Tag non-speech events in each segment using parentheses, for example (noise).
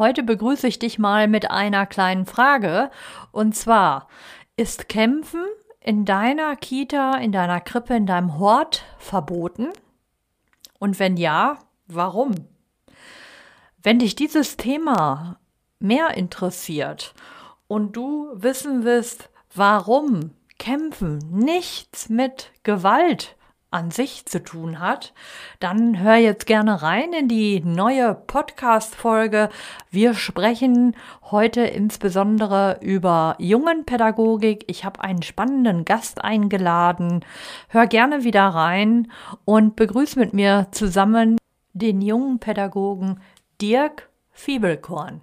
Heute begrüße ich dich mal mit einer kleinen Frage. Und zwar, ist Kämpfen in deiner Kita, in deiner Krippe, in deinem Hort verboten? Und wenn ja, warum? Wenn dich dieses Thema mehr interessiert und du wissen willst, warum Kämpfen nichts mit Gewalt an sich zu tun hat, dann hör jetzt gerne rein in die neue Podcast-Folge. Wir sprechen heute insbesondere über Jungenpädagogik. Ich habe einen spannenden Gast eingeladen. Hör gerne wieder rein und begrüße mit mir zusammen den jungen Pädagogen Dirk Fiebelkorn.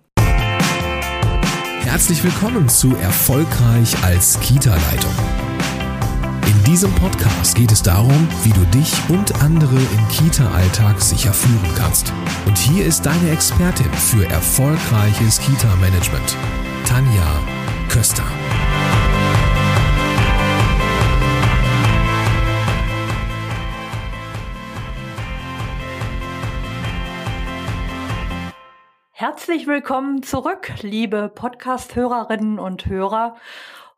Herzlich willkommen zu Erfolgreich als Kita-Leitung. In diesem Podcast geht es darum, wie du dich und andere im Kita-Alltag sicher führen kannst. Und hier ist deine Expertin für erfolgreiches Kita-Management, Tanja Köster. Herzlich willkommen zurück, liebe Podcast-Hörerinnen und Hörer.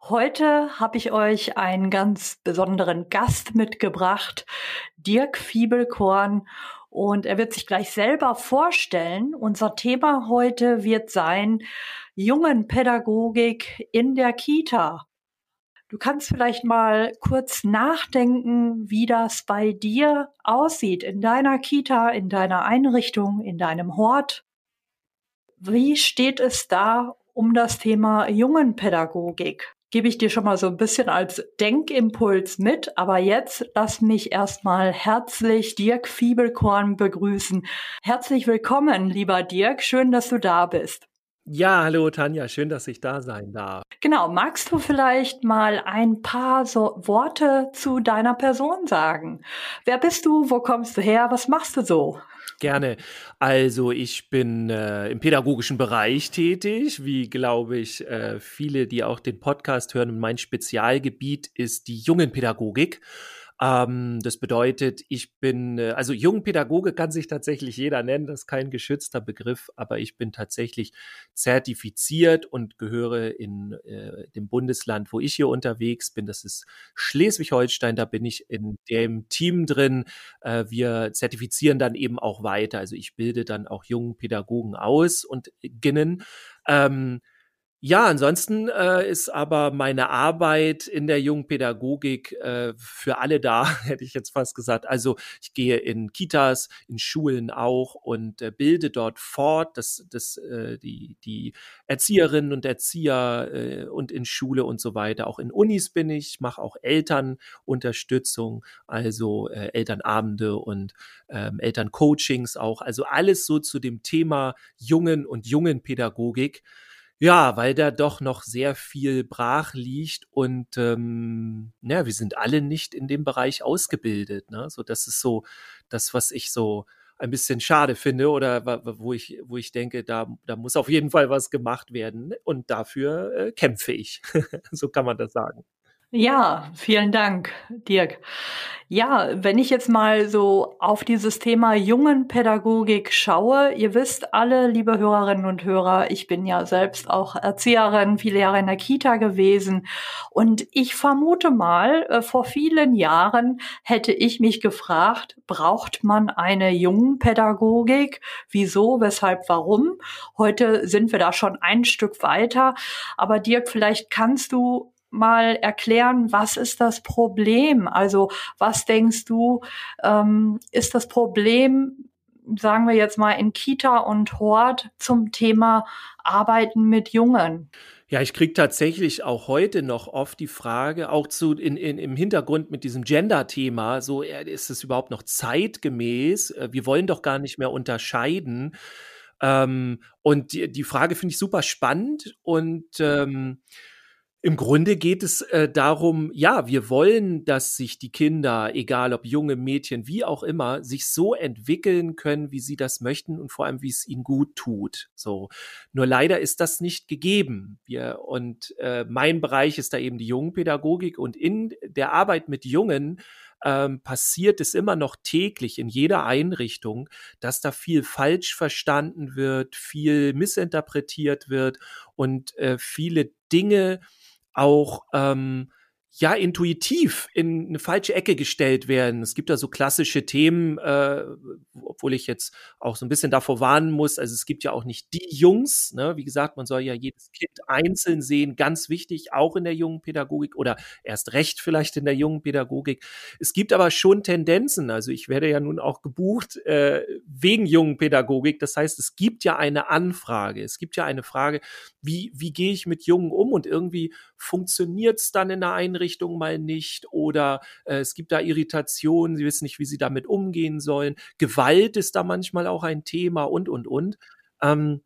Heute habe ich euch einen ganz besonderen Gast mitgebracht, Dirk Fiebelkorn. Und er wird sich gleich selber vorstellen. Unser Thema heute wird sein Jungenpädagogik in der Kita. Du kannst vielleicht mal kurz nachdenken, wie das bei dir aussieht in deiner Kita, in deiner Einrichtung, in deinem Hort. Wie steht es da um das Thema Jungenpädagogik? Gebe ich dir schon mal so ein bisschen als Denkimpuls mit, aber jetzt lass mich erstmal herzlich Dirk Fiebelkorn begrüßen. Herzlich willkommen, lieber Dirk, schön, dass du da bist. Ja, hallo Tanja, schön, dass ich da sein darf. Genau, magst du vielleicht mal ein paar so Worte zu deiner Person sagen? Wer bist du? Wo kommst du her? Was machst du so? Gerne. Also ich bin äh, im pädagogischen Bereich tätig, wie glaube ich äh, viele, die auch den Podcast hören. Und mein Spezialgebiet ist die Jungenpädagogik. Ähm, das bedeutet, ich bin, äh, also Jungpädagoge kann sich tatsächlich jeder nennen, das ist kein geschützter Begriff, aber ich bin tatsächlich zertifiziert und gehöre in äh, dem Bundesland, wo ich hier unterwegs bin, das ist Schleswig-Holstein, da bin ich in dem Team drin. Äh, wir zertifizieren dann eben auch weiter, also ich bilde dann auch jungen Pädagogen aus und ginnen. Ähm, ja, ansonsten äh, ist aber meine Arbeit in der jungen Pädagogik äh, für alle da, (laughs) hätte ich jetzt fast gesagt. Also ich gehe in Kitas, in Schulen auch und äh, bilde dort fort, dass, dass äh, die, die Erzieherinnen und Erzieher äh, und in Schule und so weiter. Auch in Unis bin ich, mache auch Elternunterstützung, also äh, Elternabende und ähm, Elterncoachings auch. Also alles so zu dem Thema Jungen und Jungenpädagogik. Ja, weil da doch noch sehr viel brach liegt und ähm, ja, wir sind alle nicht in dem Bereich ausgebildet. Ne? So, das ist so das, was ich so ein bisschen schade finde oder wo ich, wo ich denke, da, da muss auf jeden Fall was gemacht werden und dafür äh, kämpfe ich. (laughs) so kann man das sagen. Ja, vielen Dank, Dirk. Ja, wenn ich jetzt mal so auf dieses Thema Jungenpädagogik schaue, ihr wisst alle, liebe Hörerinnen und Hörer, ich bin ja selbst auch Erzieherin, viele Jahre in der Kita gewesen und ich vermute mal, äh, vor vielen Jahren hätte ich mich gefragt, braucht man eine Jungenpädagogik? Wieso, weshalb, warum? Heute sind wir da schon ein Stück weiter, aber Dirk, vielleicht kannst du mal erklären, was ist das Problem? Also was denkst du, ähm, ist das Problem, sagen wir jetzt mal in Kita und Hort zum Thema Arbeiten mit Jungen? Ja, ich kriege tatsächlich auch heute noch oft die Frage, auch zu in, in, im Hintergrund mit diesem Gender-Thema, so ist es überhaupt noch zeitgemäß? Äh, wir wollen doch gar nicht mehr unterscheiden. Ähm, und die, die Frage finde ich super spannend und ähm, im Grunde geht es äh, darum, ja, wir wollen, dass sich die Kinder, egal ob junge Mädchen, wie auch immer, sich so entwickeln können, wie sie das möchten und vor allem, wie es ihnen gut tut. So. Nur leider ist das nicht gegeben. Wir, und äh, mein Bereich ist da eben die Jungenpädagogik und in der Arbeit mit Jungen ähm, passiert es immer noch täglich in jeder Einrichtung, dass da viel falsch verstanden wird, viel missinterpretiert wird und äh, viele Dinge auch ähm, ja intuitiv in eine falsche Ecke gestellt werden. Es gibt da so klassische Themen, äh, obwohl ich jetzt auch so ein bisschen davor warnen muss. Also es gibt ja auch nicht die Jungs. Ne? Wie gesagt, man soll ja jedes Kind einzeln sehen. Ganz wichtig, auch in der jungen Pädagogik oder erst recht vielleicht in der jungen Pädagogik. Es gibt aber schon Tendenzen. Also ich werde ja nun auch gebucht äh, wegen jungen Pädagogik. Das heißt, es gibt ja eine Anfrage. Es gibt ja eine Frage, wie, wie gehe ich mit Jungen um? Und irgendwie funktioniert es dann in der Einrichtung mal nicht oder äh, es gibt da Irritationen, sie wissen nicht, wie sie damit umgehen sollen. Gewalt ist da manchmal auch ein Thema und, und, und. Ähm,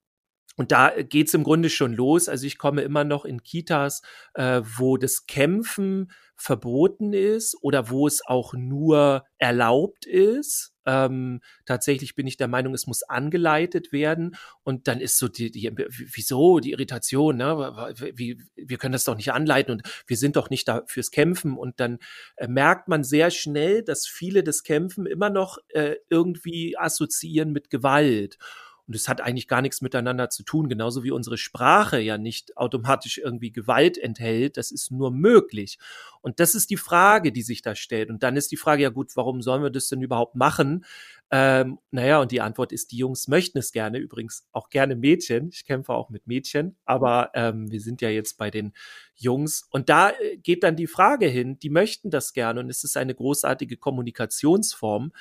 und da geht's im Grunde schon los. Also ich komme immer noch in Kitas, äh, wo das Kämpfen verboten ist oder wo es auch nur erlaubt ist. Ähm, tatsächlich bin ich der Meinung, es muss angeleitet werden. Und dann ist so die, die wieso die Irritation, ne? Wie, wir können das doch nicht anleiten und wir sind doch nicht da fürs Kämpfen. Und dann äh, merkt man sehr schnell, dass viele das Kämpfen immer noch äh, irgendwie assoziieren mit Gewalt. Und es hat eigentlich gar nichts miteinander zu tun, genauso wie unsere Sprache ja nicht automatisch irgendwie Gewalt enthält. Das ist nur möglich. Und das ist die Frage, die sich da stellt. Und dann ist die Frage, ja gut, warum sollen wir das denn überhaupt machen? Ähm, naja, und die Antwort ist, die Jungs möchten es gerne, übrigens auch gerne Mädchen. Ich kämpfe auch mit Mädchen, aber ähm, wir sind ja jetzt bei den Jungs. Und da äh, geht dann die Frage hin, die möchten das gerne und es ist eine großartige Kommunikationsform.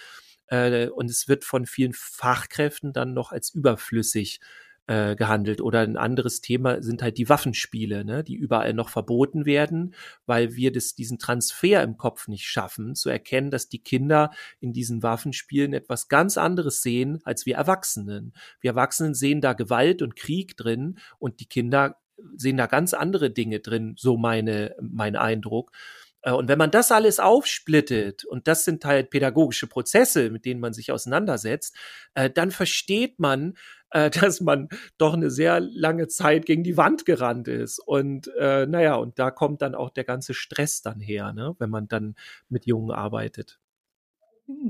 Äh, und es wird von vielen Fachkräften dann noch als überflüssig äh, gehandelt. Oder ein anderes Thema sind halt die Waffenspiele, ne, die überall noch verboten werden, weil wir das, diesen Transfer im Kopf nicht schaffen, zu erkennen, dass die Kinder in diesen Waffenspielen etwas ganz anderes sehen als wir Erwachsenen. Wir Erwachsenen sehen da Gewalt und Krieg drin und die Kinder sehen da ganz andere Dinge drin, so meine, mein Eindruck. Äh, und wenn man das alles aufsplittet, und das sind halt pädagogische Prozesse, mit denen man sich auseinandersetzt, äh, dann versteht man, äh, (laughs) dass man doch eine sehr lange Zeit gegen die Wand gerannt ist. Und naja, und da kommt dann auch der ganze Stress dann her, ne, wenn man dann mit Jungen arbeitet.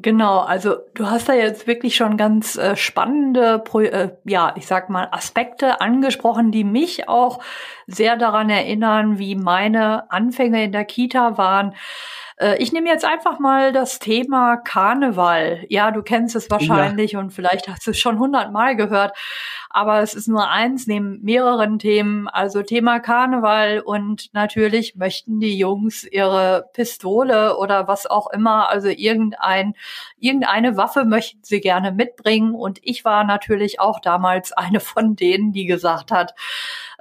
Genau, also du hast da jetzt wirklich schon ganz äh, spannende, Pro äh, ja, ich sag mal, Aspekte angesprochen, die mich auch sehr daran erinnern, wie meine Anfänge in der Kita waren. Äh, ich nehme jetzt einfach mal das Thema Karneval. Ja, du kennst es wahrscheinlich ja. und vielleicht hast du es schon hundertmal gehört aber es ist nur eins neben mehreren Themen, also Thema Karneval und natürlich möchten die Jungs ihre Pistole oder was auch immer, also irgendein, irgendeine Waffe möchten sie gerne mitbringen und ich war natürlich auch damals (laughs) eine von denen, die gesagt hat,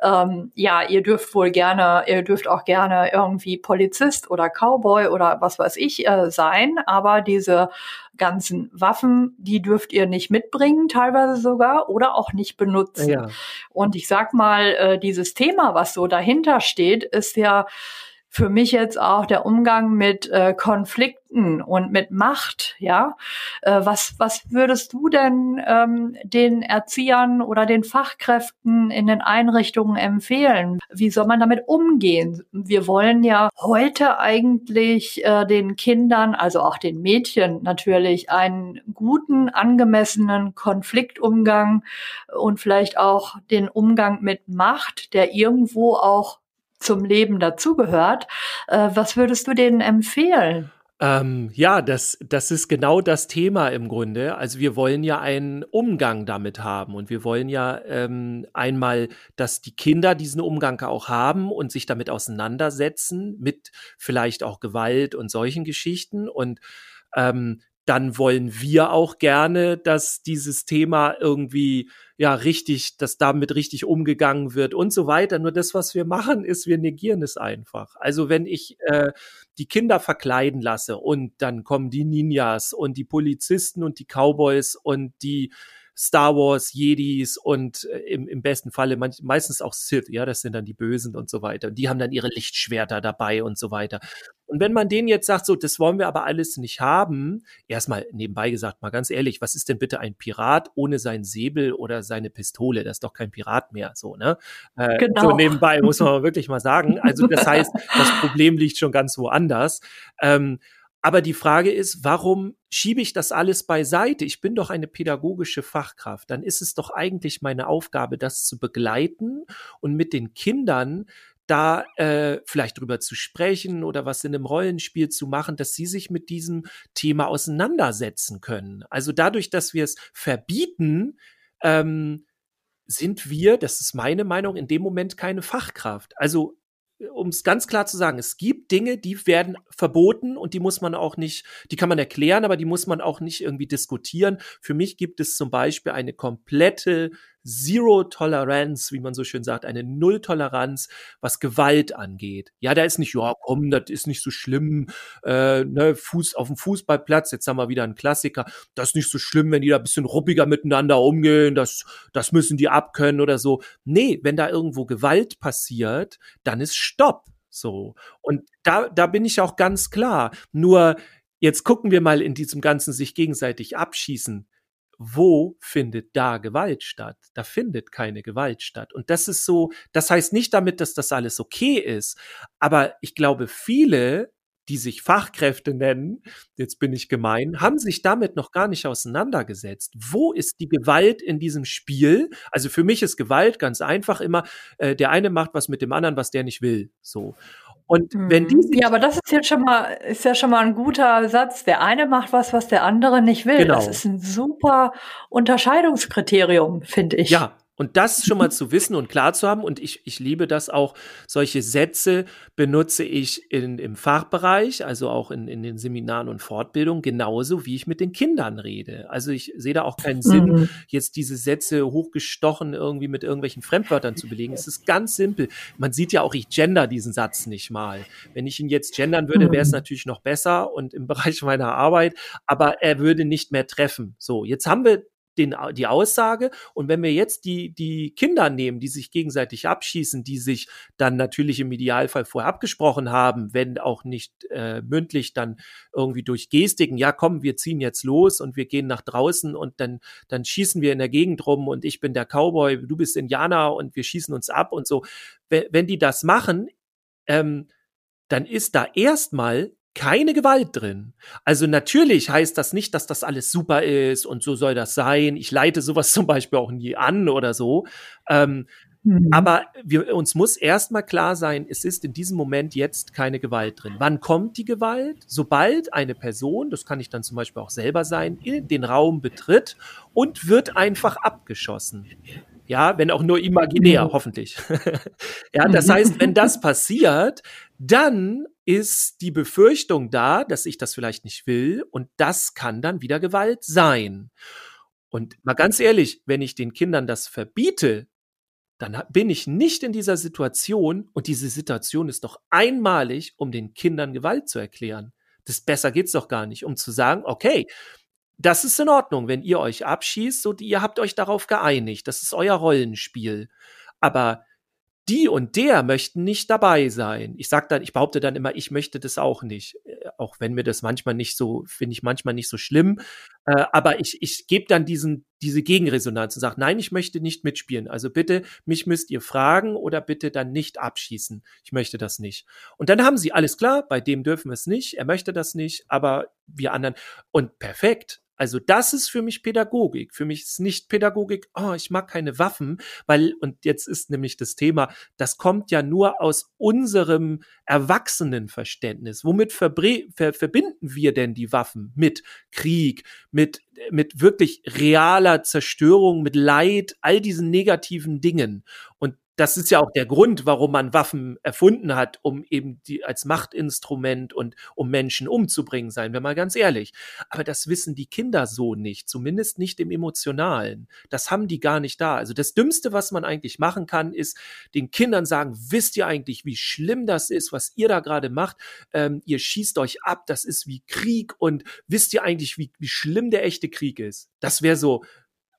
ähm, ja, ihr dürft wohl gerne, ihr dürft auch gerne irgendwie Polizist oder Cowboy oder was weiß ich äh, sein, aber diese ganzen Waffen, die dürft ihr nicht mitbringen, teilweise sogar, oder auch nicht benutzen. Ja. Und ich sag mal, äh, dieses Thema, was so dahinter steht, ist ja für mich jetzt auch der Umgang mit äh, Konflikten und mit Macht, ja. Äh, was, was würdest du denn ähm, den Erziehern oder den Fachkräften in den Einrichtungen empfehlen? Wie soll man damit umgehen? Wir wollen ja heute eigentlich äh, den Kindern, also auch den Mädchen natürlich, einen guten, angemessenen Konfliktumgang und vielleicht auch den Umgang mit Macht, der irgendwo auch zum Leben dazugehört. Äh, was würdest du denen empfehlen? Ähm, ja, das, das ist genau das Thema im Grunde. Also wir wollen ja einen Umgang damit haben und wir wollen ja ähm, einmal, dass die Kinder diesen Umgang auch haben und sich damit auseinandersetzen, mit vielleicht auch Gewalt und solchen Geschichten. Und ähm, dann wollen wir auch gerne, dass dieses Thema irgendwie ja richtig, dass damit richtig umgegangen wird und so weiter. Nur das, was wir machen, ist, wir negieren es einfach. Also wenn ich äh, die Kinder verkleiden lasse und dann kommen die Ninjas und die Polizisten und die Cowboys und die Star Wars, Jedis und äh, im, im besten Falle manch, meistens auch Sith, ja, das sind dann die Bösen und so weiter. Die haben dann ihre Lichtschwerter dabei und so weiter. Und wenn man denen jetzt sagt, so, das wollen wir aber alles nicht haben, erstmal nebenbei gesagt, mal ganz ehrlich, was ist denn bitte ein Pirat ohne sein Säbel oder seine Pistole? Das ist doch kein Pirat mehr, so, ne? Äh, genau. So nebenbei muss man (laughs) wirklich mal sagen. Also das heißt, das Problem liegt schon ganz woanders. Ähm, Aber die Frage ist, warum schiebe ich das alles beiseite? Ich bin doch eine pädagogische Fachkraft. Dann ist es doch eigentlich meine Aufgabe, das zu begleiten und mit den Kindern da äh, vielleicht drüber zu sprechen oder was in einem Rollenspiel zu machen, dass sie sich mit diesem Thema auseinandersetzen können. Also dadurch, dass wir es verbieten, ähm, sind wir, das ist meine Meinung, in dem Moment keine Fachkraft. Also um es ganz klar zu sagen, es gibt Dinge, die werden verboten und die muss man auch nicht, die kann man erklären, aber die muss man auch nicht irgendwie diskutieren. Für mich gibt es zum Beispiel eine komplette Zero Tolerance, wie man so schön sagt, eine Null-Toleranz, was Gewalt angeht. Ja, da ist nicht, ja, komm, das ist nicht so schlimm, äh, ne, Fuß auf dem Fußballplatz, jetzt haben wir wieder einen Klassiker, das ist nicht so schlimm, wenn die da ein bisschen ruppiger miteinander umgehen, das, das müssen die abkönnen oder so. Nee, wenn da irgendwo Gewalt passiert, dann ist Stopp. So. Und da, da bin ich auch ganz klar. Nur, jetzt gucken wir mal in diesem ganzen sich gegenseitig abschießen wo findet da Gewalt statt? Da findet keine Gewalt statt. Und das ist so, das heißt nicht damit, dass das alles okay ist, aber ich glaube, viele, die sich Fachkräfte nennen, jetzt bin ich gemein, haben sich damit noch gar nicht auseinandergesetzt. Wo ist die Gewalt in diesem Spiel? Also für mich ist Gewalt ganz einfach immer, äh, der eine macht was mit dem anderen, was der nicht will. So. Und wenn die mhm. Ja, aber das ist jetzt schon mal, ist ja schon mal ein guter Satz. Der eine macht was, was der andere nicht will. Genau. Das ist ein super Unterscheidungskriterium, finde ich. Ja, und das schon mal zu wissen und klar zu haben, und ich, ich liebe das auch, solche Sätze benutze ich in, im Fachbereich, also auch in, in den Seminaren und Fortbildungen, genauso wie ich mit den Kindern rede. Also ich sehe da auch keinen Sinn, mhm. jetzt diese Sätze hochgestochen irgendwie mit irgendwelchen Fremdwörtern zu belegen. Es ist ganz simpel. Man sieht ja auch, ich gender diesen Satz nicht mal. Wenn ich ihn jetzt gendern würde, wäre es mhm. natürlich noch besser und im (laughs) Bereich meiner Arbeit, aber er würde nicht mehr treffen. So, jetzt haben wir den, die Aussage. Und wenn wir jetzt die, die Kinder nehmen, die sich gegenseitig abschießen, die sich dann natürlich im Idealfall vorher abgesprochen haben, wenn auch nicht äh, mündlich, dann irgendwie durch Gestiken, ja komm, wir ziehen jetzt los und wir gehen nach draußen und dann, dann schießen wir in der Gegend rum und ich bin der Cowboy, du bist Indianer und wir schießen uns ab und so. Wenn, wenn die das machen, ähm, dann ist da erstmal keine Gewalt drin. Also natürlich heißt das nicht, dass das alles super ist und so soll das sein. Ich leite sowas (laughs) zum Beispiel auch nie an oder so. Ähm, mhm. Aber wir, uns muss erstmal klar sein, es ist in diesem Moment jetzt keine Gewalt drin. Wann kommt die Gewalt? Sobald eine Person, das kann ich dann zum Beispiel auch selber sein, in den Raum betritt und wird einfach abgeschossen. Ja, wenn auch nur imaginär, mhm. hoffentlich. (laughs) ja, das heißt, wenn das (laughs) passiert, dann ist die Befürchtung da, dass ich das vielleicht nicht will und das kann dann wieder Gewalt sein. Und mal ganz ehrlich, wenn ich den Kindern das verbiete, dann bin ich nicht in dieser Situation und diese Situation ist doch einmalig, um den Kindern Gewalt zu erklären. Das besser geht's doch gar nicht, um zu sagen, okay, das ist in Ordnung, wenn ihr euch abschießt und ihr habt euch darauf geeinigt. Das ist euer Rollenspiel. Aber die und der möchten nicht dabei sein. Ich sag dann, ich behaupte dann immer, ich möchte das auch nicht. Äh, auch wenn mir das manchmal nicht so, finde ich manchmal nicht so schlimm. Äh, aber ich, ich gebe dann diesen, diese Gegenresonanz und sage, nein, ich möchte nicht mitspielen. Also bitte, mich müsst ihr fragen oder bitte dann nicht abschießen. Ich möchte das nicht. Und dann haben sie alles klar, bei dem dürfen wir es nicht, er möchte das nicht, aber wir anderen. Und perfekt. Also das ist für mich Pädagogik. Für mich ist nicht Pädagogik, oh, ich mag keine Waffen, weil, und jetzt ist nämlich das Thema, das kommt ja nur aus unserem Erwachsenenverständnis. Womit ver verbinden wir denn die Waffen? Mit Krieg, mit, mit wirklich realer Zerstörung, mit Leid, all diesen negativen Dingen. Und das ist ja auch der Grund, warum man Waffen erfunden hat, um eben die als Machtinstrument und um Menschen umzubringen, seien wir mal ganz ehrlich. Aber das wissen die Kinder so nicht, zumindest nicht im Emotionalen. Das haben die gar nicht da. Also das Dümmste, was man eigentlich machen kann, ist den Kindern sagen, wisst ihr eigentlich, wie schlimm das ist, was ihr da gerade macht? Ähm, ihr schießt euch ab, das ist wie Krieg und wisst ihr eigentlich, wie, wie schlimm der echte Krieg ist? Das wäre so,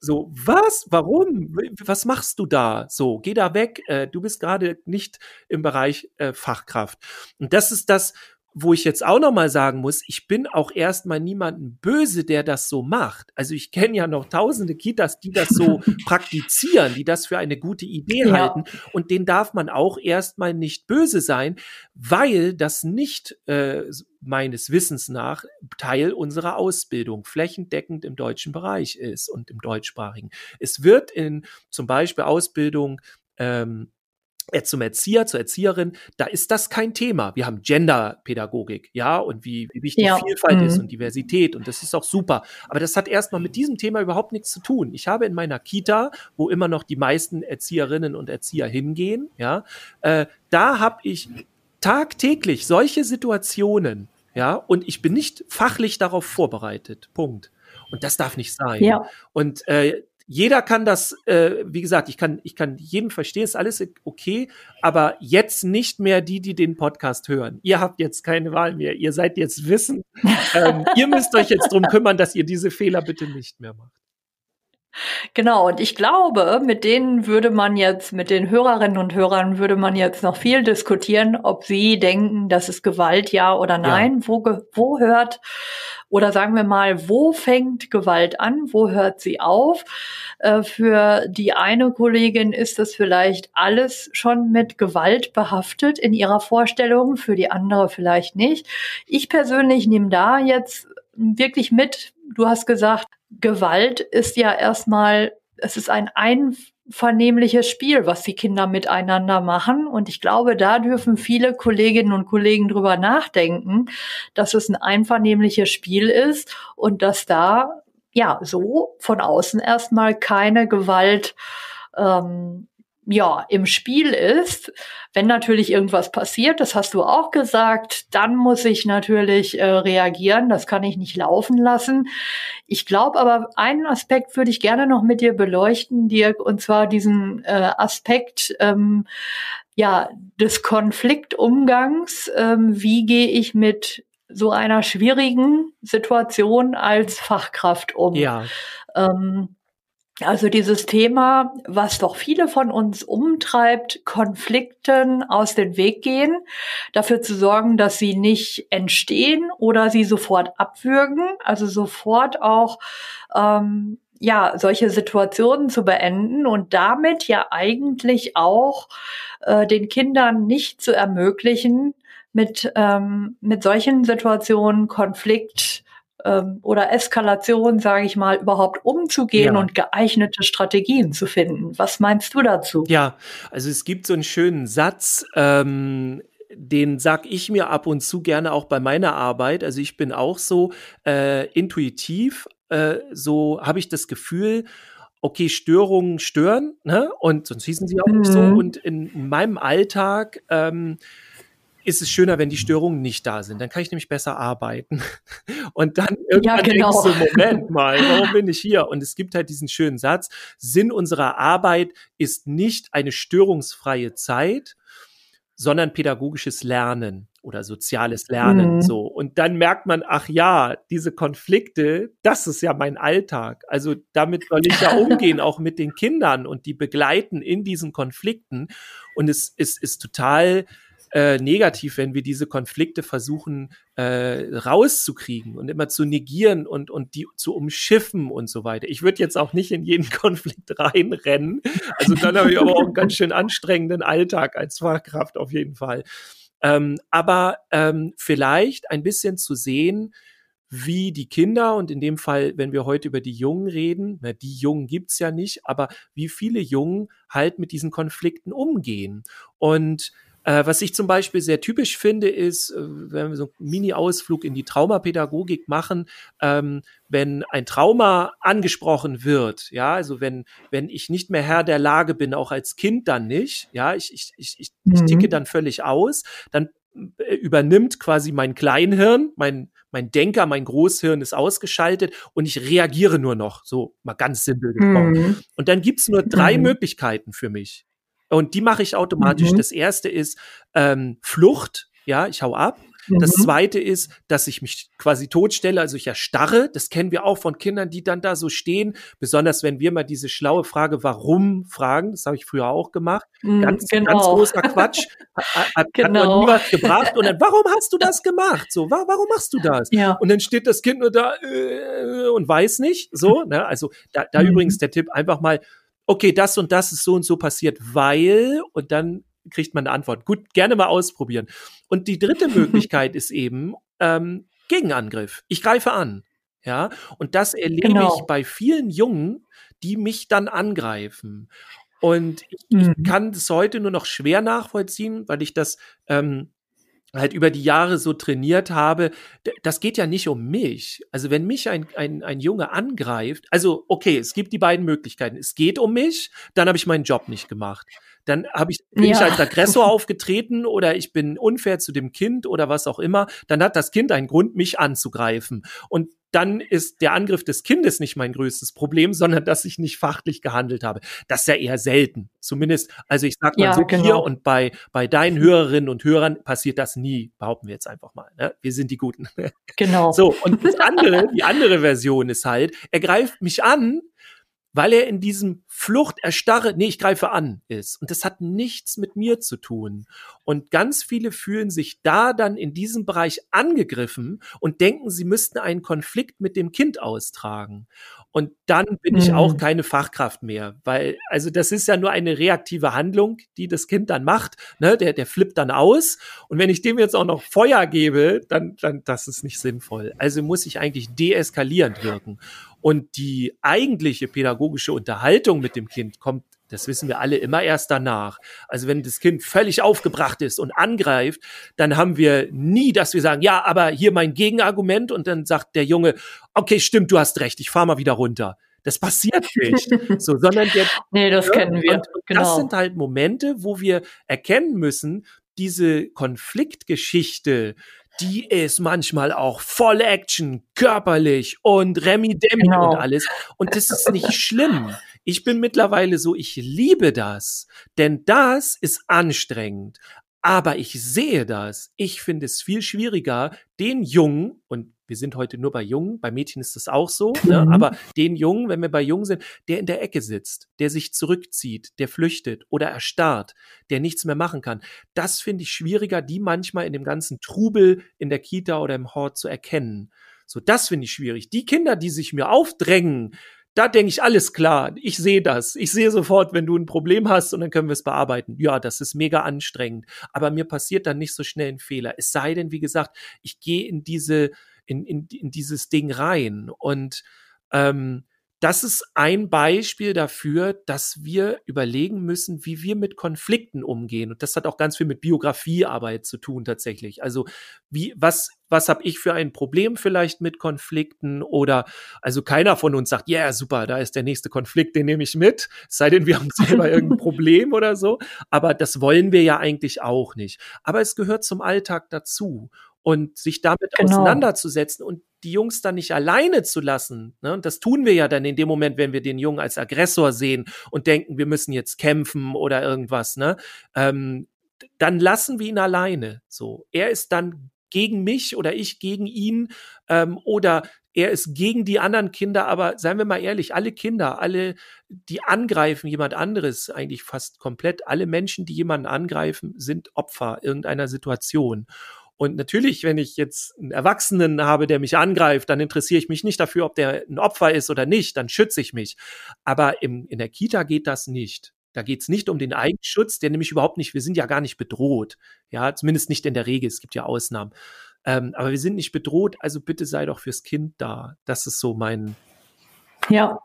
so, was? Warum? Was machst du da? So, geh da weg. Äh, du bist gerade nicht im Bereich äh, Fachkraft. Und das ist das, wo ich jetzt auch noch mal sagen muss, ich bin auch erstmal niemanden böse, der das so macht. Also ich kenne ja noch tausende Kitas, die das so (laughs) praktizieren, die das für eine gute Idee ja. halten und denen darf man auch erstmal nicht böse sein, weil das nicht äh, meines Wissens nach Teil unserer Ausbildung flächendeckend im deutschen Bereich ist und im deutschsprachigen. Es wird in zum Beispiel Ausbildung ähm, zum Erzieher, zur Erzieherin, da ist das kein Thema. Wir haben Genderpädagogik, ja, und wie, wie wichtig ja. Vielfalt mhm. ist und Diversität und das ist auch super. Aber das hat erstmal mit diesem Thema überhaupt nichts zu tun. Ich habe in meiner Kita, wo immer noch die meisten Erzieherinnen und Erzieher hingehen, ja, äh, da habe ich tagtäglich solche Situationen, ja, und ich bin nicht fachlich darauf vorbereitet. Punkt. Und das darf nicht sein. Ja. Und äh, jeder kann das, äh, wie gesagt, ich kann, ich kann jeden verstehen, ist alles okay, aber jetzt nicht mehr die, die den Podcast hören. Ihr habt jetzt keine Wahl mehr. Ihr seid jetzt wissen. (laughs) ähm, ihr müsst euch jetzt drum kümmern, dass ihr diese Fehler bitte nicht mehr macht. Genau, und ich glaube, mit denen würde man jetzt, mit den Hörerinnen und Hörern würde man jetzt noch viel diskutieren, ob sie denken, das ist Gewalt, ja oder nein. Ja. Wo, wo hört, oder sagen wir mal, wo fängt Gewalt an, wo hört sie auf? Äh, für die eine Kollegin ist das vielleicht alles schon mit Gewalt behaftet in ihrer Vorstellung, für die andere vielleicht nicht. Ich persönlich nehme da jetzt wirklich mit, du hast gesagt, Gewalt ist ja erstmal, es ist ein einvernehmliches Spiel, was die Kinder miteinander machen. Und ich glaube, da dürfen viele Kolleginnen und Kollegen drüber nachdenken, dass es ein einvernehmliches Spiel ist und dass da ja so von außen erstmal keine Gewalt ähm, ja, im Spiel ist. Wenn natürlich irgendwas passiert, das hast du auch gesagt, dann muss ich natürlich äh, reagieren. Das kann ich nicht laufen lassen. Ich glaube aber, einen Aspekt würde ich gerne noch mit dir beleuchten, Dirk, und zwar diesen äh, Aspekt, ähm, ja, des Konfliktumgangs. Ähm, wie gehe ich mit so einer schwierigen Situation als Fachkraft um? Ja. Ähm, also dieses Thema, was doch viele von uns umtreibt, Konflikten aus dem Weg gehen, dafür zu sorgen, dass sie nicht entstehen oder sie sofort abwürgen, also sofort auch ähm, ja solche Situationen zu beenden und damit ja eigentlich auch äh, den Kindern nicht zu ermöglichen, mit ähm, mit solchen Situationen Konflikt ähm, oder Eskalation, sage ich mal, überhaupt umzugehen ja. und geeignete Strategien zu finden. Was meinst du dazu? Ja, also es gibt so einen schönen Satz, ähm, den sag ich mir ab und zu gerne auch bei meiner Arbeit. Also ich bin auch so äh, intuitiv, äh, so habe ich das Gefühl, okay, Störungen stören, ne? Und sonst hießen sie auch mhm. nicht so. Mhm. Und in, in meinem Alltag ähm, ist es schöner, wenn die Störungen nicht da sind. Dann kann ich nämlich besser arbeiten. (laughs) Und dann irgendwann ja, genau. denkst du, Moment mal, warum bin ich hier? Und es gibt halt diesen schönen Satz, Sinn unserer Arbeit ist nicht eine störungsfreie Zeit, sondern pädagogisches Lernen oder soziales Lernen, mhm. so. Und dann merkt man, ach ja, diese Konflikte, das ist ja mein Alltag. Also damit soll ich ja (laughs) umgehen, auch mit den Kindern und die begleiten in diesen Konflikten. Und es, es ist total äh, negativ, wenn wir diese Konflikte versuchen äh, rauszukriegen und immer zu negieren und, und die zu umschiffen und so weiter. Ich würde jetzt auch nicht in jeden (laughs) Konflikt reinrennen. Also dann habe ich aber auch einen ganz schön anstrengenden Alltag als Fachkraft auf jeden Fall. Ähm, aber ähm, vielleicht ein bisschen zu sehen, wie die Kinder und in dem Fall, wenn wir heute über die Jungen reden, na, die Jungen gibt's ja nicht, aber wie viele Jungen halt mit diesen Konflikten umgehen. Und äh, was ich zum Beispiel sehr typisch finde, ist, äh, wenn wir so einen Mini-Ausflug in die Traumapädagogik machen, ähm, wenn ein Trauma angesprochen wird, ja, also wenn, wenn ich nicht mehr Herr der Lage bin, auch als Kind dann nicht, ja, ich, ich, ich, ich, mhm. ich ticke dann völlig aus, dann äh, übernimmt quasi mein Kleinhirn, mein, mein Denker, mein Großhirn ist ausgeschaltet und ich reagiere nur noch, so mal ganz simpel gesprochen. Mhm. Und dann gibt's nur drei mhm. Möglichkeiten für mich. Und die mache ich automatisch. Mhm. Das erste ist ähm, Flucht. Ja, ich hau ab. Mhm. Das zweite ist, dass ich mich quasi totstelle, also ich erstarre. Das kennen wir auch von Kindern, die dann da so stehen. Besonders wenn wir mal diese schlaue Frage, warum fragen. Das habe ich früher auch gemacht. Mhm, ganz, genau. ganz großer (laughs) Quatsch. Hat, hat Genau. noch nie was gebracht. Und dann, warum hast du (laughs) das gemacht? So, wa warum machst du das? Ja. Und dann steht das Kind nur da äh, und weiß nicht. So, ne? Also da, da Mhm. übrigens der Tipp einfach mal, okay, das und das ist so und so passiert, weil, und dann kriegt man eine Antwort. Gut, gerne mal ausprobieren. Und die dritte (laughs) Möglichkeit ist eben ähm, Gegenangriff. Ich greife an. Ja, und das erlebe Genau. ich bei vielen Jungen, die mich dann angreifen. Und ich, Mhm. ich kann das heute nur noch schwer nachvollziehen, weil ich das ähm, halt über die Jahre so trainiert habe. Das geht ja nicht um mich. Also wenn mich ein, ein, ein Junge angreift, also okay, es gibt die beiden Möglichkeiten. Es geht um mich, dann habe ich meinen Job nicht gemacht. Dann habe ich, bin ich Ja. als Aggressor aufgetreten oder ich bin unfair zu dem Kind oder was auch immer. Dann hat das Kind einen Grund, mich anzugreifen. Und dann ist der Angriff des Kindes nicht mein größtes Problem, sondern dass ich nicht fachlich gehandelt habe. Das ist ja eher selten. Zumindest, also ich sag mal Ja, so genau. hier und bei, bei deinen Hörerinnen und Hörern passiert das nie, behaupten wir jetzt einfach mal. Ne? Wir sind die Guten. (laughs) Genau. So, und das andere, die andere Version ist halt, er greift mich an, weil er in diesem Flucht, erstarre, nee, ich greife an ist. Und das hat nichts mit mir zu tun. Und ganz viele fühlen sich da dann in diesem Bereich angegriffen und denken, sie müssten einen Konflikt mit dem Kind austragen. Und dann bin ich Mhm. auch keine Fachkraft mehr, weil, also das ist ja nur eine reaktive Handlung, die das Kind dann macht, ne, der, der flippt dann aus. Und wenn ich dem jetzt auch noch Feuer gebe, dann, dann, das ist nicht sinnvoll. Also muss ich eigentlich deeskalierend wirken. Und die eigentliche pädagogische Unterhaltung mit dem Kind kommt, das wissen wir alle, immer erst danach. Also wenn das Kind völlig aufgebracht ist und angreift, dann haben wir nie, dass wir sagen, ja, aber hier mein Gegenargument und dann sagt der Junge, okay, stimmt, du hast recht, ich fahr mal wieder runter. Das passiert nicht. (laughs) so, sondern der, Nee, das ja, kennen wir. genau. Das sind halt Momente, wo wir erkennen müssen, diese Konfliktgeschichte, die ist manchmal auch voll Action, körperlich und Remi Demi Genau. und alles. Und das ist nicht (laughs) schlimm. Ich bin mittlerweile so, ich liebe das, denn das ist anstrengend. Aber ich sehe das. Ich finde es viel schwieriger, den Jungen, und wir sind heute nur bei Jungen, bei Mädchen ist das auch so, ne? Mhm. aber den Jungen, wenn wir bei Jungen sind, der in der Ecke sitzt, der sich zurückzieht, der flüchtet oder erstarrt, der nichts mehr machen kann, das finde ich schwieriger, die manchmal in dem ganzen Trubel in der Kita oder im Hort zu erkennen. So, das finde ich schwierig. Die Kinder, die sich mir aufdrängen, da denke ich, alles klar, ich sehe das. Ich sehe sofort, wenn du ein Problem hast und dann können wir es bearbeiten. Ja, das ist mega anstrengend. Aber mir passiert dann nicht so schnell ein Fehler. Es sei denn, wie gesagt, ich gehe in diese, in, in, in dieses Ding rein. Und ähm, das ist ein Beispiel dafür, dass wir überlegen müssen, wie wir mit Konflikten umgehen. Und das hat auch ganz viel mit Biografiearbeit zu tun tatsächlich. Also wie, was, was habe ich für ein Problem vielleicht mit Konflikten? Oder also keiner von uns sagt, ja, yeah, super, da ist der nächste Konflikt, den nehme ich mit. Es sei denn, wir haben selber (laughs) irgendein Problem oder so. Aber das wollen wir ja eigentlich auch nicht. Aber es gehört zum Alltag dazu. Und sich damit Genau. auseinanderzusetzen und die Jungs dann nicht alleine zu lassen. Ne? Und das tun wir ja dann in dem Moment, wenn wir den Jungen als Aggressor sehen und denken, wir müssen jetzt kämpfen oder irgendwas. Ne? Ähm, dann lassen wir ihn alleine. So, er ist dann gegen mich oder ich gegen ihn ähm, oder er ist gegen die anderen Kinder, aber seien wir mal ehrlich, alle Kinder, alle, die angreifen jemand anderes, eigentlich fast komplett, alle Menschen, die jemanden angreifen, sind Opfer irgendeiner Situation. Und natürlich, wenn ich jetzt einen Erwachsenen habe, der mich angreift, dann interessiere ich mich nicht dafür, ob der ein Opfer ist oder nicht, dann schütze ich mich. Aber im, in der Kita geht das nicht. Da geht es nicht um den Eigenschutz, der nämlich überhaupt nicht, wir sind ja gar nicht bedroht. Ja, zumindest nicht in der Regel, es gibt ja Ausnahmen. Ähm, aber wir sind nicht bedroht, also bitte sei doch fürs Kind da. Das ist so mein. Ja.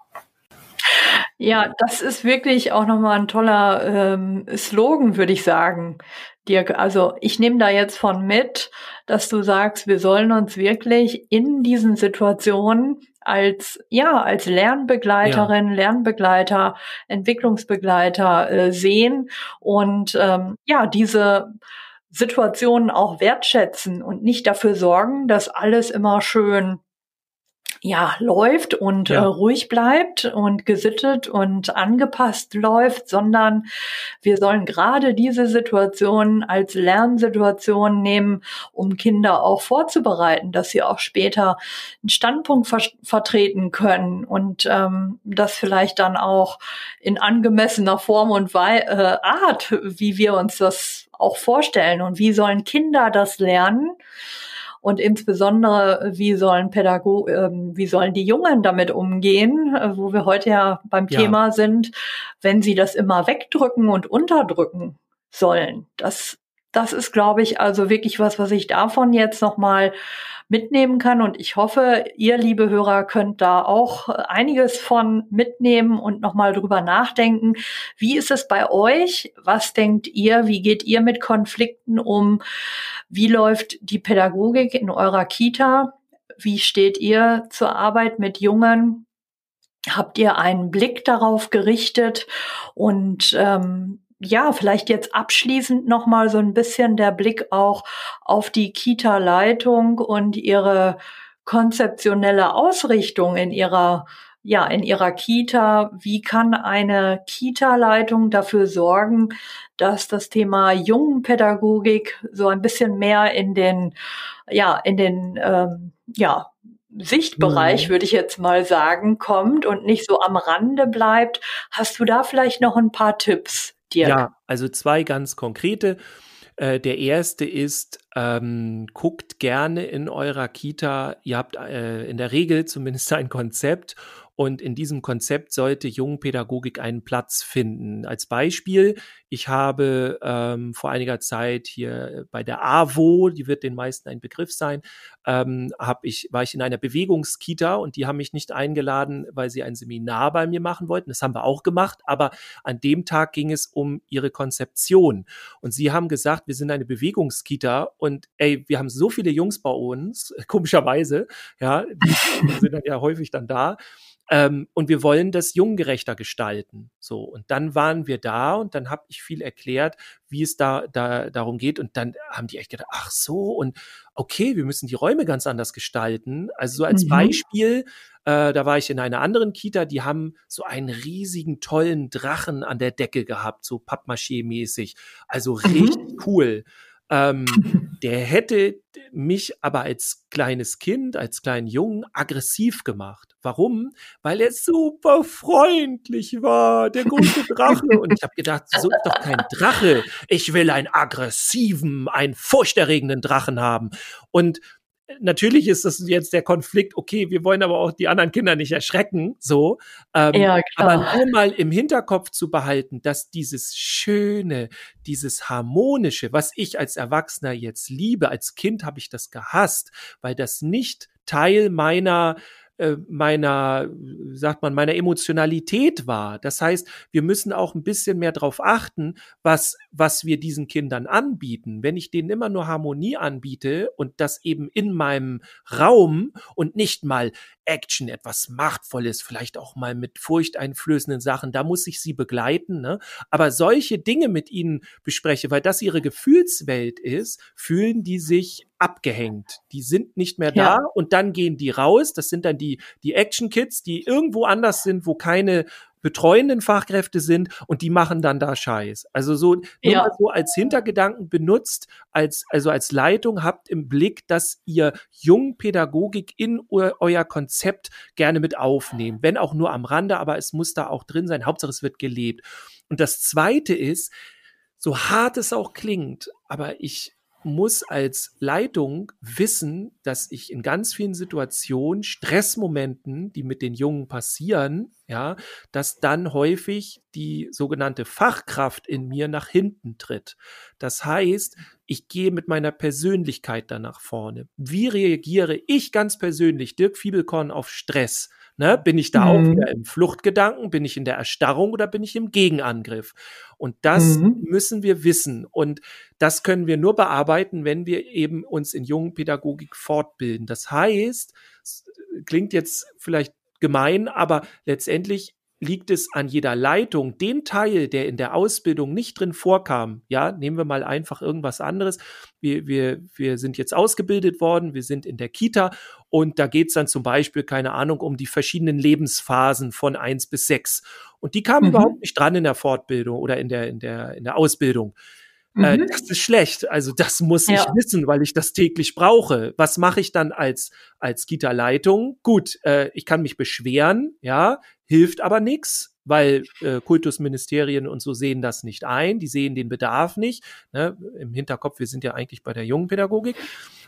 Ja, das ist wirklich auch nochmal ein toller ähm, Slogan, würde ich sagen. Dirk, also ich nehme da jetzt von mit, dass du sagst, wir sollen uns wirklich in diesen Situationen als ja als Lernbegleiterin, ja. Lernbegleiter, Entwicklungsbegleiter äh, sehen und ähm, ja diese Situationen auch wertschätzen und nicht dafür sorgen, dass alles immer schön ja, läuft und ja. äh, ruhig bleibt und gesittet und angepasst läuft, sondern wir sollen gerade diese Situation als Lernsituation nehmen, um Kinder auch vorzubereiten, dass sie auch später einen Standpunkt ver vertreten können und ähm, das vielleicht dann auch in angemessener Form und Wei äh, Art, wie wir uns das auch vorstellen und wie sollen Kinder das lernen und insbesondere, wie sollen Pädago äh, wie sollen die Jungen damit umgehen, äh, wo wir heute ja beim ja. Thema sind, wenn sie das immer wegdrücken und unterdrücken sollen. Das, das ist, glaube ich, also wirklich was, was ich davon jetzt nochmal mitnehmen kann. Und ich hoffe, ihr, liebe Hörer, könnt da auch einiges von mitnehmen und nochmal drüber nachdenken. Wie ist es bei euch? Was denkt ihr? Wie geht ihr mit Konflikten um? Wie läuft die Pädagogik in eurer Kita? Wie steht ihr zur Arbeit mit Jungen? Habt ihr einen Blick darauf gerichtet? Und ähm, ja, vielleicht jetzt abschließend noch mal so ein bisschen der Blick auch auf die Kita-Leitung und ihre konzeptionelle Ausrichtung in ihrer ja, in ihrer Kita. Wie kann eine Kita-Leitung dafür sorgen, dass das Thema Jungenpädagogik so ein bisschen mehr in den, ja, in den, ähm, ja, Sichtbereich, mhm. würde ich jetzt mal sagen, kommt und nicht so am Rande bleibt. Hast du da vielleicht noch ein paar Tipps? Dirk? Ja, also zwei ganz konkrete. Äh, der erste ist, ähm, guckt gerne in eurer Kita. Ihr habt äh, in der Regel zumindest ein Konzept und in diesem Konzept sollte Jungpädagogik einen Platz finden. Als Beispiel, ich habe ähm, vor einiger Zeit hier bei der AWO, die wird den meisten ein Begriff sein, ähm, hab ich, war ich in einer Bewegungskita und die haben mich nicht eingeladen, weil sie ein Seminar bei mir machen wollten. Das haben wir auch gemacht, aber an dem Tag ging es um ihre Konzeption. Und sie haben gesagt, wir sind eine Bewegungskita und ey, wir haben so viele Jungs bei uns, (laughs) komischerweise, ja, die sind dann ja häufig dann da. Ähm, und wir wollen das junggerechter gestalten. So, und dann waren wir da und dann habe ich viel erklärt, wie es da, da darum geht. Und dann haben die echt gedacht, ach so, und okay, wir müssen die Räume ganz anders gestalten. Also so als mhm. Beispiel, äh, da war ich in einer anderen Kita, die haben so einen riesigen, tollen Drachen an der Decke gehabt, so Pappmaché-mäßig. Also mhm. richtig cool. Ähm, (laughs) der hätte mich aber als kleines Kind, als kleinen Jungen aggressiv gemacht. Warum? Weil er super freundlich war, der große Drache. Und ich habe gedacht, (laughs) so ist doch kein Drache. Ich will einen aggressiven, einen furchterregenden Drachen haben. Und natürlich ist das jetzt der Konflikt, okay, wir wollen aber auch die anderen Kinder nicht erschrecken, so. Ähm, ja. Aber nur mal im Hinterkopf zu behalten, dass dieses Schöne, dieses Harmonische, was ich als Erwachsener jetzt liebe, als Kind habe ich das gehasst, weil das nicht Teil meiner meiner, sagt man, meiner Emotionalität war. Das heißt, wir müssen auch ein bisschen mehr darauf achten, was, was wir diesen Kindern anbieten. Wenn ich denen immer nur Harmonie anbiete und das eben in meinem Raum und nicht mal Action, etwas Machtvolles, vielleicht auch mal mit furchteinflößenden Sachen, da muss ich sie begleiten. Ne? Aber solche Dinge mit ihnen bespreche, weil das ihre Gefühlswelt ist, fühlen die sich abgehängt. Die sind nicht mehr da ja. und dann gehen die raus. Das sind dann die, die Action Kids, die irgendwo anders sind, wo keine betreuenden Fachkräfte sind und die machen dann da Scheiß. Also so, nur ja. mal so als Hintergedanken benutzt, als, also als Leitung habt im Blick, dass ihr Jungpädagogik in euer Konzept gerne mit aufnehmen. Wenn auch nur am Rande, aber es muss da auch drin sein. Hauptsache es wird gelebt. Und das zweite ist, so hart es auch klingt, aber ich muss als Leitung wissen, dass ich in ganz vielen Situationen, Stressmomenten, die mit den Jungen passieren, ja, dass dann häufig die sogenannte Fachkraft in mir nach hinten tritt. Das heißt, ich gehe mit meiner Persönlichkeit da nach vorne. Wie reagiere ich ganz persönlich, Dirk Fiebelkorn, auf Stress? Ne, bin ich da mhm. auch wieder im Fluchtgedanken? Bin ich in der Erstarrung oder bin ich im Gegenangriff? Und das mhm. müssen wir wissen. Und das können wir nur bearbeiten, wenn wir eben uns in jungen Pädagogik fortbilden. Das heißt, klingt jetzt vielleicht gemein, aber letztendlich liegt es an jeder Leitung, den Teil, der in der Ausbildung nicht drin vorkam, ja, nehmen wir mal einfach irgendwas anderes. Wir, wir, wir sind jetzt ausgebildet worden, wir sind in der Kita und da geht es dann zum Beispiel, keine Ahnung, um die verschiedenen Lebensphasen von eins bis sechs. Und die kamen mhm. überhaupt nicht dran in der Fortbildung oder in der, in der, in der Ausbildung. Äh, mhm. das ist schlecht. Also das muss ja. ich wissen, weil ich das täglich brauche. Was mache ich dann als als Kita-Leitung? Gut, äh, ich kann mich beschweren, ja, hilft aber nichts weil äh, Kultusministerien und so sehen das nicht ein, die sehen den Bedarf nicht. Ne? Im Hinterkopf, wir sind ja eigentlich bei der jungen Pädagogik.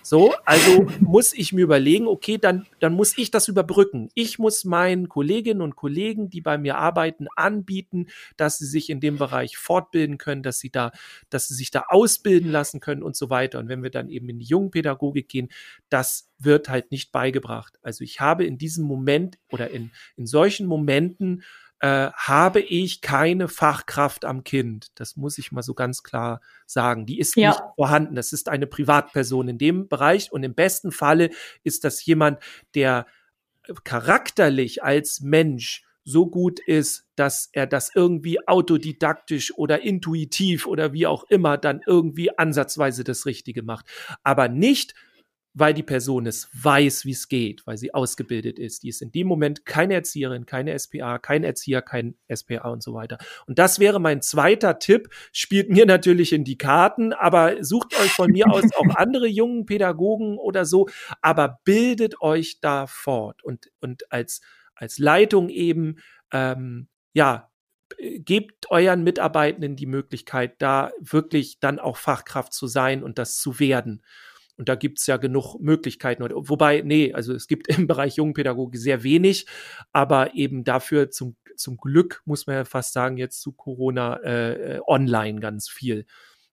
So, also muss ich mir überlegen, okay, dann, dann muss ich das überbrücken. Ich muss meinen Kolleginnen und Kollegen, die bei mir arbeiten, anbieten, dass sie sich in dem Bereich fortbilden können, dass sie da, dass sie sich da ausbilden lassen können und so weiter. Und wenn wir dann eben in die jungen Pädagogik gehen, das wird halt nicht beigebracht. Also ich habe in diesem Moment oder in, in solchen Momenten äh, habe ich keine Fachkraft am Kind. Das muss ich mal so ganz klar sagen. Die ist ja. nicht vorhanden. Das ist eine Privatperson in dem Bereich und im besten Falle ist das jemand, der charakterlich als Mensch so gut ist, dass er das irgendwie autodidaktisch oder intuitiv oder wie auch immer dann irgendwie ansatzweise das Richtige macht. Aber nicht weil die Person es weiß, wie es geht, weil sie ausgebildet ist. Die ist in dem Moment keine Erzieherin, keine SPA, kein Erzieher, kein SPA und so weiter. Und das wäre mein zweiter Tipp. Spielt mir natürlich in die Karten, aber sucht euch von mir aus auch (laughs) andere jungen Pädagogen oder so, aber bildet euch da fort und, und als, als Leitung eben, ähm, ja, gebt euren Mitarbeitenden die Möglichkeit, da wirklich dann auch Fachkraft zu sein und das zu werden. Und da gibt's ja genug Möglichkeiten. Wobei, nee, also es gibt (laughs) im Bereich Jungpädagogik sehr wenig, aber eben dafür zum, zum Glück, muss man ja fast sagen, jetzt zu Corona äh, äh online ganz viel.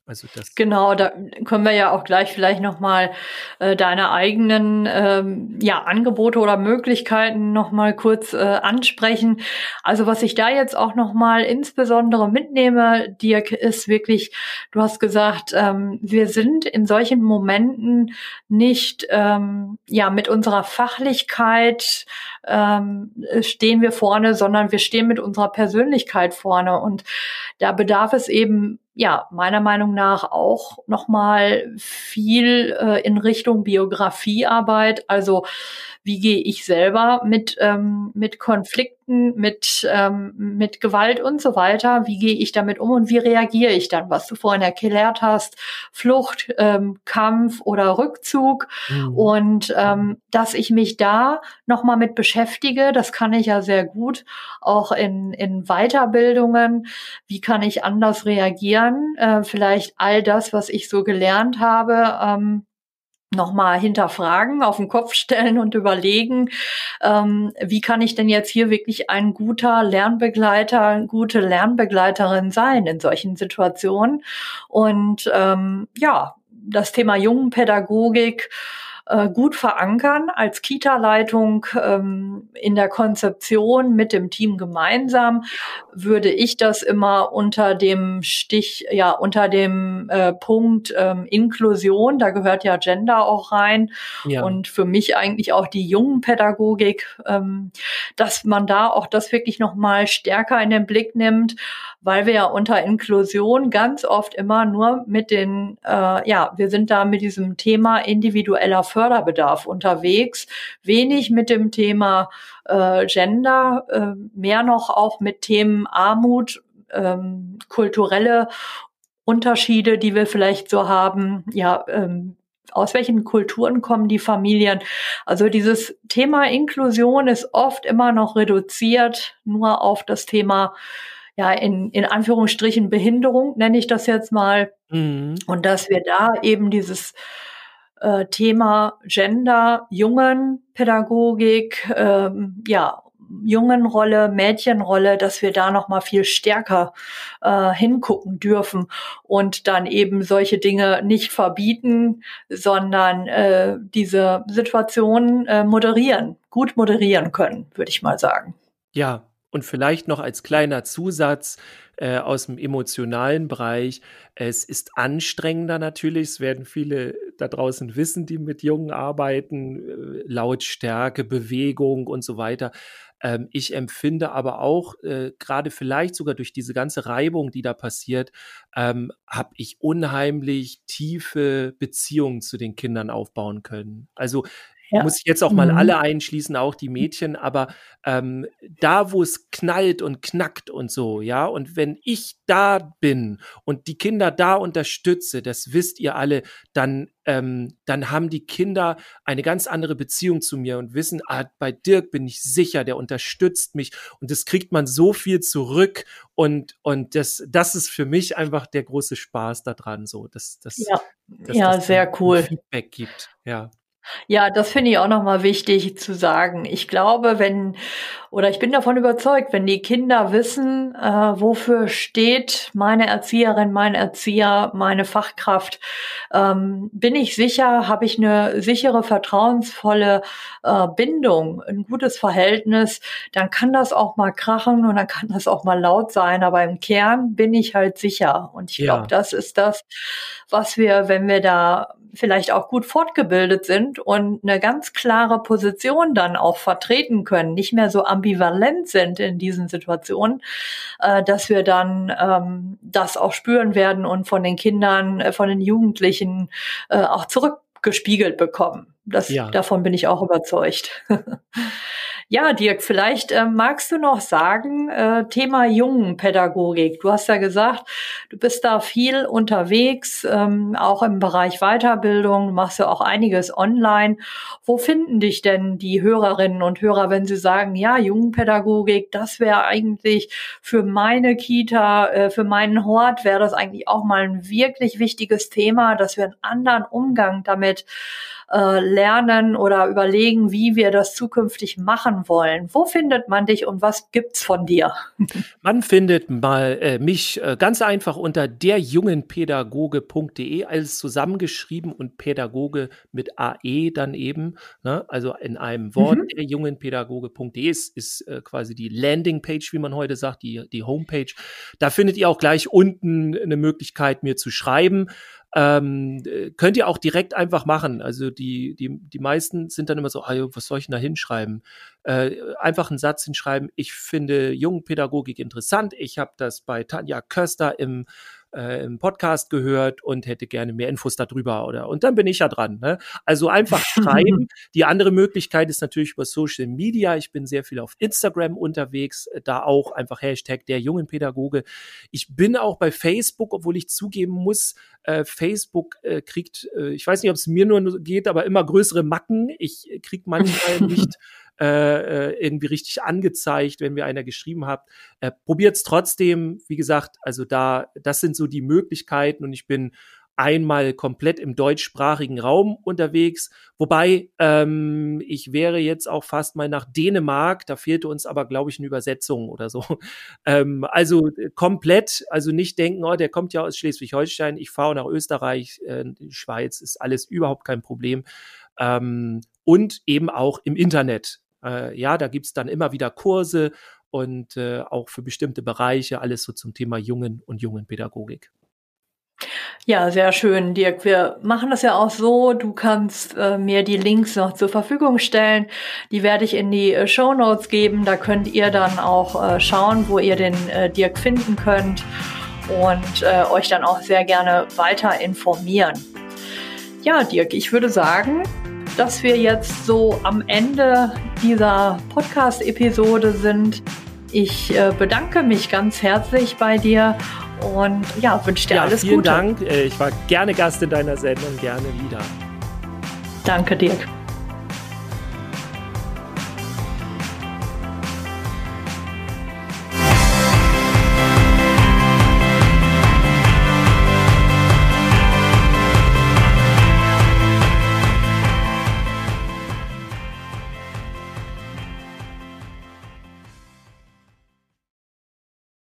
Also das genau, da können wir ja auch gleich vielleicht nochmal äh, deine eigenen ähm, ja, Angebote oder Möglichkeiten nochmal kurz äh, ansprechen. Also was ich da jetzt auch nochmal insbesondere mitnehme, Dirk, ist wirklich, du hast gesagt, ähm, wir sind in solchen Momenten nicht ähm, ja mit unserer Fachlichkeit ähm, stehen wir vorne, sondern wir stehen mit unserer Persönlichkeit vorne. Und da bedarf es eben ja, meiner Meinung nach auch nochmal viel äh, in Richtung Biografiearbeit. Also wie gehe ich selber mit, ähm, mit Konflikten, mit, ähm, mit Gewalt und so weiter, wie gehe ich damit um und wie reagiere ich dann, was du vorhin erklärt hast, Flucht, ähm, Kampf oder Rückzug. Mhm. und ähm, dass ich mich da nochmal mit beschäftige, das kann ich ja sehr gut, auch in, in Weiterbildungen, wie kann ich anders reagieren, äh, vielleicht all das, was ich so gelernt habe, ähm, nochmal hinterfragen, auf den Kopf stellen und überlegen, ähm, wie kann ich denn jetzt hier wirklich ein guter Lernbegleiter, gute Lernbegleiterin sein in solchen Situationen. Und ähm, ja, das Thema Jungenpädagogik äh, gut verankern als Kita-Leitung ähm, in der Konzeption mit dem Team gemeinsam, würde ich das immer unter dem Stich, ja, unter dem äh, Punkt ähm, Inklusion, da gehört ja Gender auch rein ja. und für mich eigentlich auch die jungen Pädagogik, ähm, dass man da auch das wirklich nochmal stärker in den Blick nimmt, weil wir ja unter Inklusion ganz oft immer nur mit den, äh, ja, wir sind da mit diesem Thema individueller Förderbedarf unterwegs, wenig mit dem Thema äh, Gender, äh, mehr noch auch mit Themen Armut, ähm, kulturelle Unterschiede, die wir vielleicht so haben, ja, ähm, aus welchen Kulturen kommen die Familien. Also dieses Thema Inklusion ist oft immer noch reduziert nur auf das Thema ja, in, in Anführungsstrichen Behinderung, nenne ich das jetzt mal. Mhm. Und dass wir da eben dieses äh, Thema Gender, Jungen, Pädagogik, ähm, ja, Jungenrolle, Mädchenrolle, dass wir da noch mal viel stärker äh, hingucken dürfen und dann eben solche Dinge nicht verbieten, sondern äh, diese Situation äh, moderieren, gut moderieren können, würde ich mal sagen. Ja, und vielleicht noch als kleiner Zusatz äh, aus dem emotionalen Bereich, es ist anstrengender natürlich, es werden viele da draußen wissen, die mit Jungen arbeiten, äh, Lautstärke, Bewegung und so weiter. Ähm, ich empfinde aber auch, äh, gerade vielleicht sogar durch diese ganze Reibung, die da passiert, ähm, habe ich unheimlich tiefe Beziehungen zu den Kindern aufbauen können. Also ja. muss ich jetzt auch mal mhm. alle einschließen, auch die Mädchen, aber ähm, da, wo es knallt und knackt und so, ja, und wenn ich da bin und die Kinder da unterstütze, das wisst ihr alle, dann, ähm, dann haben die Kinder eine ganz andere Beziehung zu mir und wissen, ah, bei Dirk bin ich sicher, der unterstützt mich und das kriegt man so viel zurück und, und das, das ist für mich einfach der große Spaß daran, so, dass, dass, ja, dass ja das sehr cool. Feedback gibt, ja. Ja, das finde ich auch nochmal wichtig zu sagen. Ich glaube, wenn, oder ich bin davon überzeugt, wenn die Kinder wissen, äh, wofür steht meine Erzieherin, mein Erzieher, meine Fachkraft, ähm, bin ich sicher, habe ich eine sichere, vertrauensvolle äh, Bindung, ein gutes Verhältnis, dann kann das auch mal krachen und dann kann das auch mal laut sein, aber im Kern bin ich halt sicher. Und ich glaube, das ist das, was wir, wenn wir da vielleicht auch gut fortgebildet sind und eine ganz klare Position dann auch vertreten können, nicht mehr so ambivalent sind in diesen Situationen, äh, dass wir dann ähm, das auch spüren werden und von den Kindern, äh, von den Jugendlichen äh, auch zurückgespiegelt bekommen. Das, ja. Davon bin ich auch überzeugt. (laughs) Ja, Dirk, vielleicht äh, magst du noch sagen, äh, Thema Jungenpädagogik. Du hast ja gesagt, du bist da viel unterwegs, ähm, auch im Bereich Weiterbildung, du machst ja auch einiges online. Wo finden dich denn die Hörerinnen und Hörer, wenn sie sagen, ja, Jungenpädagogik, das wäre eigentlich für meine Kita, äh, für meinen Hort, wäre das eigentlich auch mal ein wirklich wichtiges Thema, dass wir einen anderen Umgang damit äh, lernen oder überlegen, wie wir das zukünftig machen wollen. Wo findet man dich und was gibt's von dir? (laughs) Man findet mal äh, mich äh, ganz einfach unter derjungenpädagoge.de, alles zusammengeschrieben und Pädagoge mit AE dann eben, ne? also in einem Wort, mhm. derjungenpädagoge.de ist, ist äh, quasi die Landingpage, wie man heute sagt, die, die Homepage. Da findet ihr auch gleich unten eine Möglichkeit, mir zu schreiben. Ähm, könnt ihr auch direkt einfach machen. Also die, die, die meisten sind dann immer so, ah, was soll ich denn da hinschreiben? Äh, einfach einen Satz hinschreiben, ich finde Jungenpädagogik interessant. Ich habe das bei Tanja Köster im äh, im Podcast gehört und hätte gerne mehr Infos darüber oder und dann bin ich ja dran. Ne? Also einfach (laughs) schreiben. Die andere Möglichkeit ist natürlich über Social Media. Ich bin sehr viel auf Instagram unterwegs, äh, da auch einfach Hashtag der jungen Pädagoge. Ich bin auch bei Facebook, obwohl ich zugeben muss, äh, Facebook äh, kriegt, äh, ich weiß nicht, ob es mir nur geht, aber immer größere Macken. Ich krieg manchmal (laughs) nicht äh, äh, irgendwie richtig angezeigt, wenn mir einer geschrieben hat. Äh, Probiert es trotzdem, wie gesagt, also da, das sind so die Möglichkeiten und ich bin einmal komplett im deutschsprachigen Raum unterwegs. Wobei ähm, ich wäre jetzt auch fast mal nach Dänemark, da fehlte uns aber, glaube ich, eine Übersetzung oder so. (laughs) Ähm, also äh, komplett, also nicht denken, oh, der kommt ja aus Schleswig-Holstein, ich fahre nach Österreich, äh, Schweiz, ist alles überhaupt kein Problem. Ähm, und eben auch im Internet. Äh, ja, da gibt's dann immer wieder Kurse und äh, auch für bestimmte Bereiche, alles so zum Thema Jungen und Jungenpädagogik. Ja, sehr schön, Dirk. Wir machen das ja auch so. Du kannst äh, mir die Links noch zur Verfügung stellen. Die werde ich in die äh, Show Notes geben. Da könnt ihr dann auch äh, schauen, wo ihr den äh, Dirk finden könnt und äh, euch dann auch sehr gerne weiter informieren. Ja, Dirk, ich würde sagen, dass wir jetzt so am Ende dieser Podcast-Episode sind. Ich äh, bedanke mich ganz herzlich bei dir und ja, wünsche dir ja, alles vielen Gute. Vielen Dank. Äh, ich war gerne Gast in deiner Sendung, gerne wieder. Danke, Dirk.